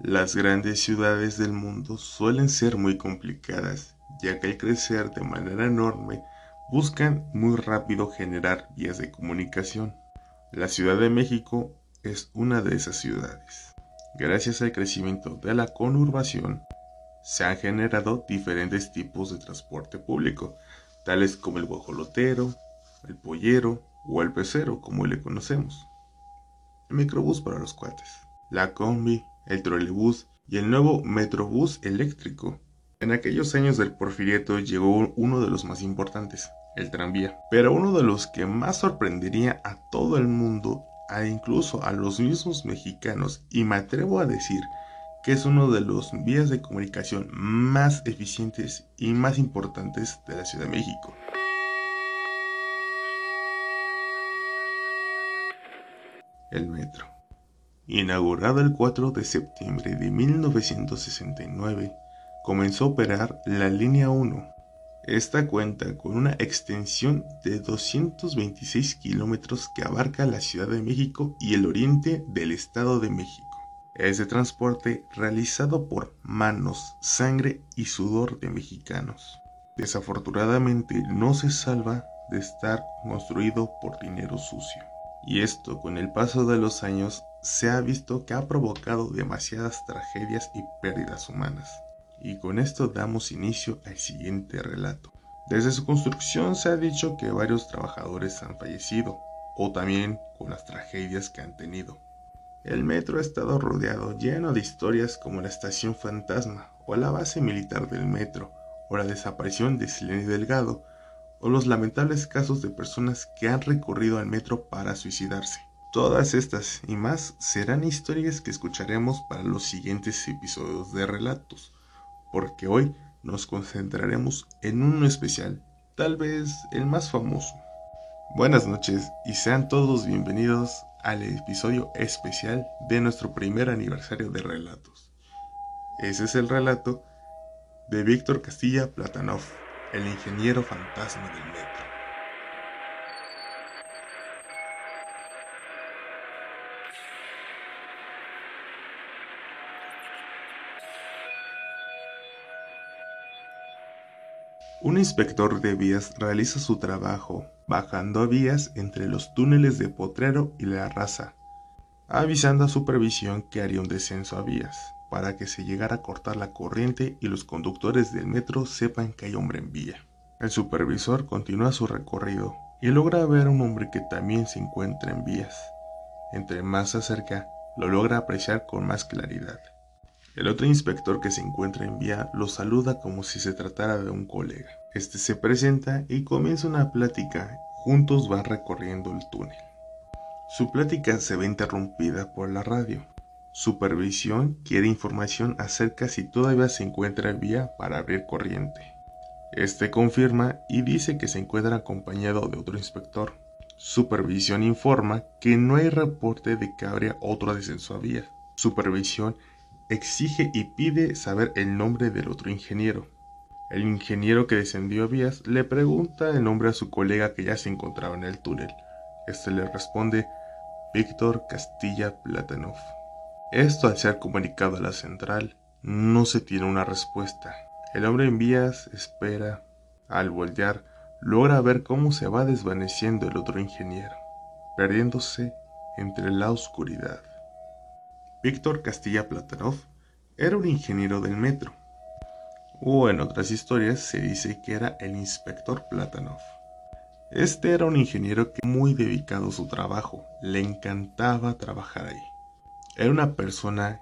Las grandes ciudades del mundo suelen ser muy complicadas, ya que al crecer de manera enorme buscan muy rápido generar vías de comunicación. La Ciudad de México es una de esas ciudades. Gracias al crecimiento de la conurbación, se han generado diferentes tipos de transporte público, tales como el guajolotero, el pollero o el pecero, como le conocemos. El microbús para los cuates, la combi, el trolebús y el nuevo metrobús eléctrico. En aquellos años del porfiriato llegó uno de los más importantes, el tranvía, pero uno de los que más sorprendería a todo el mundo, e incluso a los mismos mexicanos, y me atrevo a decir que es uno de los vías de comunicación más eficientes y más importantes de la Ciudad de México. El metro. Inaugurado el 4 de septiembre de 1969, comenzó a operar la línea 1. Esta cuenta con una extensión de 226 kilómetros que abarca la Ciudad de México y el oriente del Estado de México. Es de transporte realizado por manos, sangre y sudor de mexicanos. Desafortunadamente no se salva de estar construido por dinero sucio. Y esto con el paso de los años se ha visto que ha provocado demasiadas tragedias y pérdidas humanas. Y con esto damos inicio al siguiente relato. Desde su construcción se ha dicho que varios trabajadores han fallecido, o también con las tragedias que han tenido. El metro ha estado rodeado lleno de historias como la estación fantasma, o la base militar del metro, o la desaparición de Selene Delgado, o los lamentables casos de personas que han recorrido al metro para suicidarse. Todas estas y más serán historias que escucharemos para los siguientes episodios de Relatos, porque hoy nos concentraremos en uno especial, tal vez el más famoso. Buenas noches y sean todos bienvenidos al episodio especial de nuestro primer aniversario de Relatos. Ese es el relato de Víctor Castilla Platanov el ingeniero fantasma del metro. Un inspector de vías realiza su trabajo bajando a vías entre los túneles de Potrero y La Raza, avisando a supervisión que haría un descenso a vías para que se llegara a cortar la corriente y los conductores del metro sepan que hay hombre en vía. El supervisor continúa su recorrido y logra ver a un hombre que también se encuentra en vías. Entre más se acerca, lo logra apreciar con más claridad. El otro inspector que se encuentra en vía lo saluda como si se tratara de un colega. Este se presenta y comienza una plática. Juntos van recorriendo el túnel. Su plática se ve interrumpida por la radio. Supervisión quiere información acerca si todavía se encuentra en vía para abrir corriente. Este confirma y dice que se encuentra acompañado de otro inspector. Supervisión informa que no hay reporte de que habría otro descenso a vía. Supervisión exige y pide saber el nombre del otro ingeniero. El ingeniero que descendió a vías le pregunta el nombre a su colega que ya se encontraba en el túnel. Este le responde Víctor Castilla Platanov. Esto al ser comunicado a la central, no se tiene una respuesta. El hombre en vías espera. Al voltear, logra ver cómo se va desvaneciendo el otro ingeniero, perdiéndose entre la oscuridad. Víctor Castilla Platanov era un ingeniero del metro, o en otras historias se dice que era el inspector Platanov. Este era un ingeniero que muy dedicado a su trabajo, le encantaba trabajar ahí. Era una persona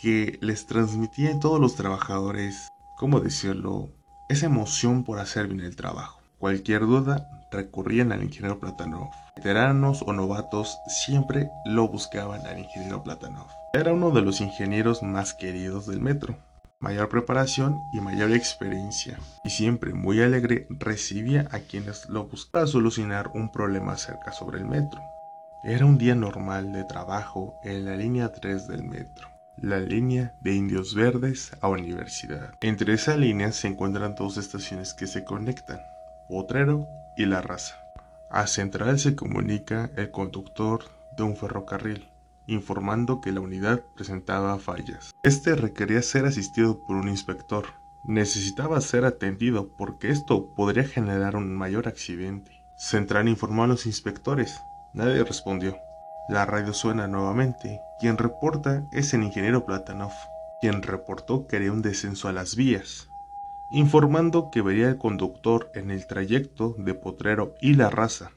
que les transmitía a todos los trabajadores, ¿cómo decirlo?, esa emoción por hacer bien el trabajo. Cualquier duda recurrían al ingeniero Platanov. Veteranos o novatos siempre lo buscaban al ingeniero Platanov. Era uno de los ingenieros más queridos del metro. Mayor preparación y mayor experiencia. Y siempre muy alegre recibía a quienes lo buscaban solucionar un problema cerca sobre el metro. Era un día normal de trabajo en la línea 3 del metro, la línea de Indios Verdes a Universidad. Entre esa línea se encuentran dos estaciones que se conectan, Potrero y La Raza. A Central se comunica el conductor de un ferrocarril informando que la unidad presentaba fallas. Este requería ser asistido por un inspector. Necesitaba ser atendido porque esto podría generar un mayor accidente. Central informó a los inspectores. Nadie respondió. La radio suena nuevamente. Quien reporta es el ingeniero Platanov, quien reportó que haría un descenso a las vías, informando que vería el conductor en el trayecto de Potrero y La Raza,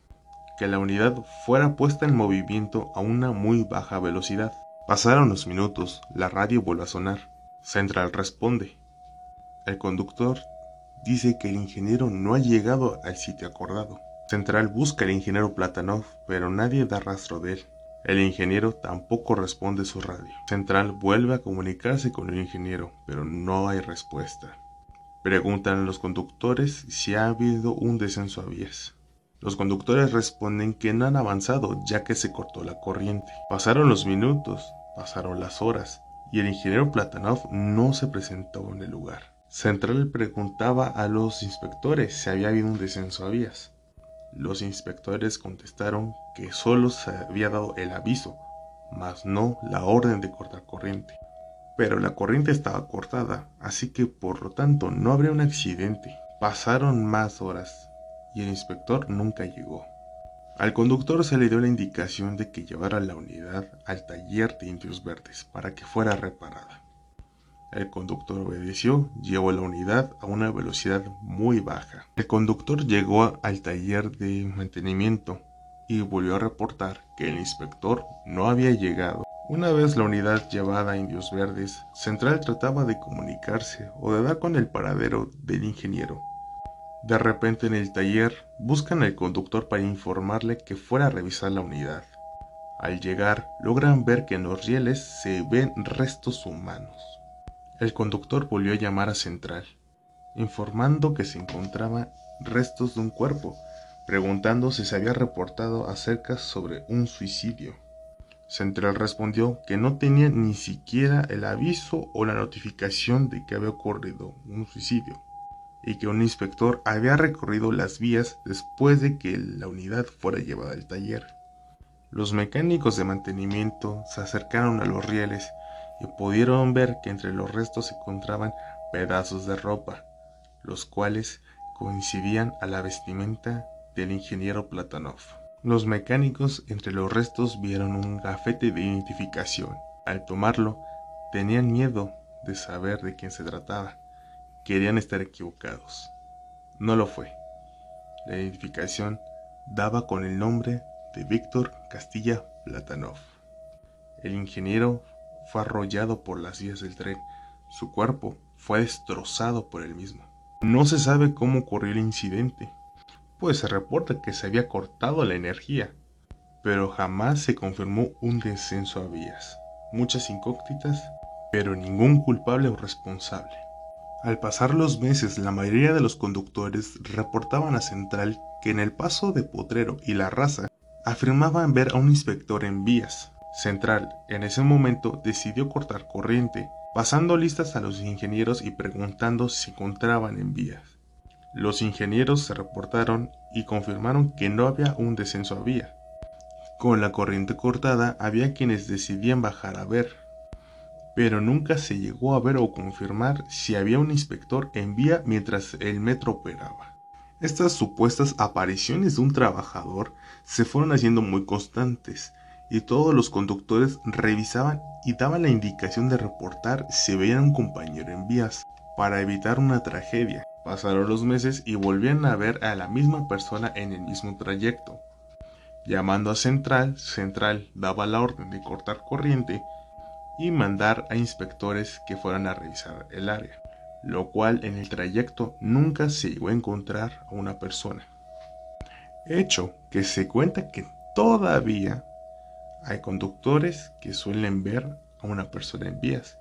que la unidad fuera puesta en movimiento a una muy baja velocidad. Pasaron los minutos, la radio vuelve a sonar. Central responde. El conductor dice que el ingeniero no ha llegado al sitio acordado. Central busca al ingeniero Platanov, pero nadie da rastro de él. El ingeniero tampoco responde su radio. Central vuelve a comunicarse con el ingeniero, pero no hay respuesta. Preguntan a los conductores si ha habido un descenso a vías. Los conductores responden que no han avanzado ya que se cortó la corriente. Pasaron los minutos, pasaron las horas, y el ingeniero Platanov no se presentó en el lugar. Central preguntaba a los inspectores si había habido un descenso a vías. Los inspectores contestaron que solo se había dado el aviso, mas no la orden de cortar corriente. Pero la corriente estaba cortada, así que por lo tanto no habría un accidente. Pasaron más horas y el inspector nunca llegó. Al conductor se le dio la indicación de que llevara la unidad al taller de indios verdes para que fuera reparada. El conductor obedeció, llevó la unidad a una velocidad muy baja. El conductor llegó al taller de mantenimiento y volvió a reportar que el inspector no había llegado. Una vez la unidad llevada a Indios Verdes, Central trataba de comunicarse o de dar con el paradero del ingeniero. De repente en el taller buscan al conductor para informarle que fuera a revisar la unidad. Al llegar logran ver que en los rieles se ven restos humanos. El conductor volvió a llamar a Central, informando que se encontraban restos de un cuerpo, preguntando si se había reportado acerca sobre un suicidio. Central respondió que no tenía ni siquiera el aviso o la notificación de que había ocurrido un suicidio y que un inspector había recorrido las vías después de que la unidad fuera llevada al taller. Los mecánicos de mantenimiento se acercaron a los rieles y pudieron ver que entre los restos se encontraban pedazos de ropa, los cuales coincidían a la vestimenta del ingeniero Platonov. Los mecánicos entre los restos vieron un gafete de identificación. Al tomarlo, tenían miedo de saber de quién se trataba. Querían estar equivocados. No lo fue. La identificación daba con el nombre de Víctor Castilla Platanov. El ingeniero fue arrollado por las vías del tren. Su cuerpo fue destrozado por el mismo. No se sabe cómo ocurrió el incidente, pues se reporta que se había cortado la energía, pero jamás se confirmó un descenso a vías. Muchas incógnitas, pero ningún culpable o responsable. Al pasar los meses, la mayoría de los conductores reportaban a Central que en el paso de Potrero y La Raza afirmaban ver a un inspector en vías, Central en ese momento decidió cortar corriente, pasando listas a los ingenieros y preguntando si encontraban en vías. Los ingenieros se reportaron y confirmaron que no había un descenso a vía. Con la corriente cortada había quienes decidían bajar a ver, pero nunca se llegó a ver o confirmar si había un inspector en vía mientras el metro operaba. Estas supuestas apariciones de un trabajador se fueron haciendo muy constantes, y todos los conductores revisaban y daban la indicación de reportar si veían un compañero en vías, para evitar una tragedia. Pasaron los meses y volvían a ver a la misma persona en el mismo trayecto. Llamando a Central, Central daba la orden de cortar corriente y mandar a inspectores que fueran a revisar el área, lo cual en el trayecto nunca se llegó a encontrar a una persona. Hecho que se cuenta que todavía hay conductores que suelen ver a una persona en vías,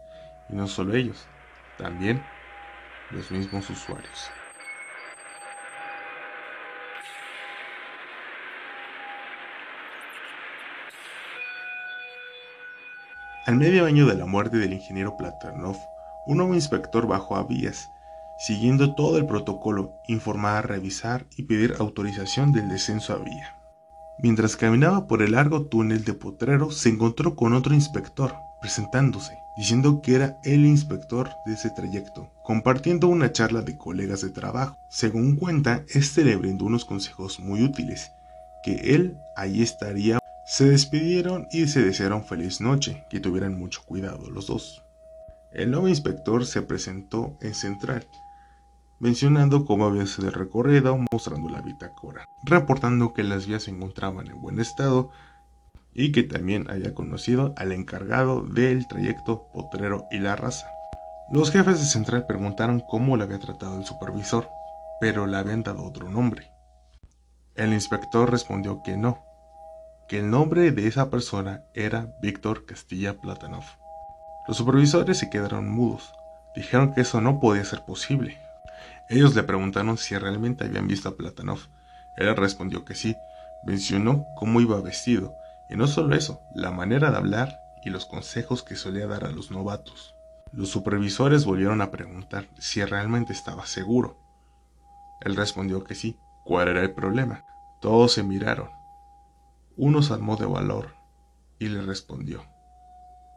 y no solo ellos, también los mismos usuarios. Al medio año de la muerte del ingeniero Platanov, un nuevo inspector bajó a vías, siguiendo todo el protocolo, informar, revisar y pedir autorización del descenso a vía. Mientras caminaba por el largo túnel de Potrero, se encontró con otro inspector, presentándose, diciendo que era el inspector de ese trayecto, compartiendo una charla de colegas de trabajo. Según cuenta, este le brindó unos consejos muy útiles, que él allí estaría. Se despidieron y se desearon feliz noche, que tuvieran mucho cuidado los dos. El nuevo inspector se presentó en Central, mencionando cómo había sido el recorrido, mostrando la bitácora, reportando que las vías se encontraban en buen estado y que también había conocido al encargado del trayecto Potrero y la Raza. Los jefes de Central preguntaron cómo le había tratado el supervisor, pero le habían dado otro nombre. El inspector respondió que no, que el nombre de esa persona era Víctor Castilla Platanov. Los supervisores se quedaron mudos, dijeron que eso no podía ser posible, ellos le preguntaron si realmente habían visto a Platanov. Él respondió que sí, mencionó cómo iba vestido, y no solo eso, la manera de hablar y los consejos que solía dar a los novatos. Los supervisores volvieron a preguntar si realmente estaba seguro. Él respondió que sí. ¿Cuál era el problema? Todos se miraron. Uno se armó de valor y le respondió.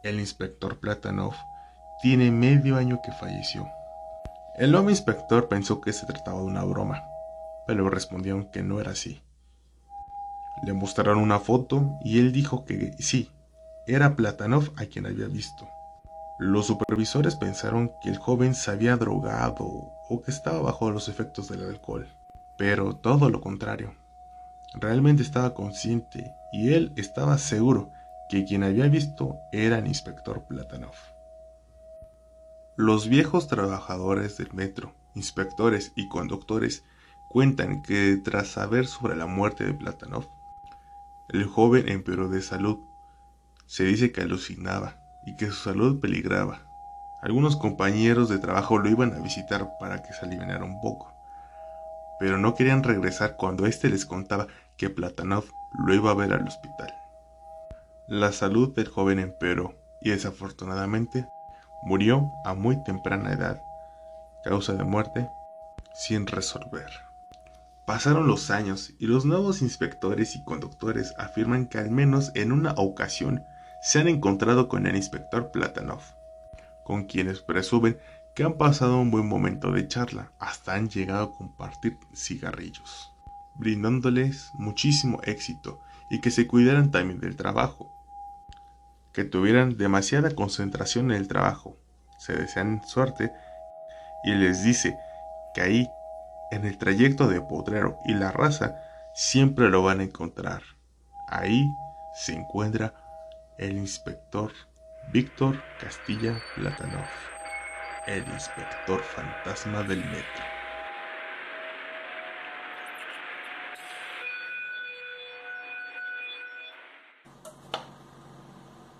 El inspector Platanov tiene medio año que falleció. El nuevo inspector pensó que se trataba de una broma, pero respondieron que no era así. Le mostraron una foto y él dijo que sí, era Platanov a quien había visto. Los supervisores pensaron que el joven se había drogado o que estaba bajo los efectos del alcohol, pero todo lo contrario. Realmente estaba consciente y él estaba seguro que quien había visto era el inspector Platanov. Los viejos trabajadores del metro, inspectores y conductores cuentan que tras saber sobre la muerte de Platanov, el joven empeoró de salud. Se dice que alucinaba y que su salud peligraba. Algunos compañeros de trabajo lo iban a visitar para que se aliviara un poco, pero no querían regresar cuando éste les contaba que Platanov lo iba a ver al hospital. La salud del joven empeoró y desafortunadamente Murió a muy temprana edad, causa de muerte sin resolver. Pasaron los años y los nuevos inspectores y conductores afirman que al menos en una ocasión se han encontrado con el inspector Platanov, con quienes presumen que han pasado un buen momento de charla, hasta han llegado a compartir cigarrillos, brindándoles muchísimo éxito y que se cuidaran también del trabajo, que tuvieran demasiada concentración en el trabajo, se desean suerte y les dice que ahí, en el trayecto de Potrero y la raza, siempre lo van a encontrar. Ahí se encuentra el inspector Víctor Castilla Platanov, el inspector fantasma del metro.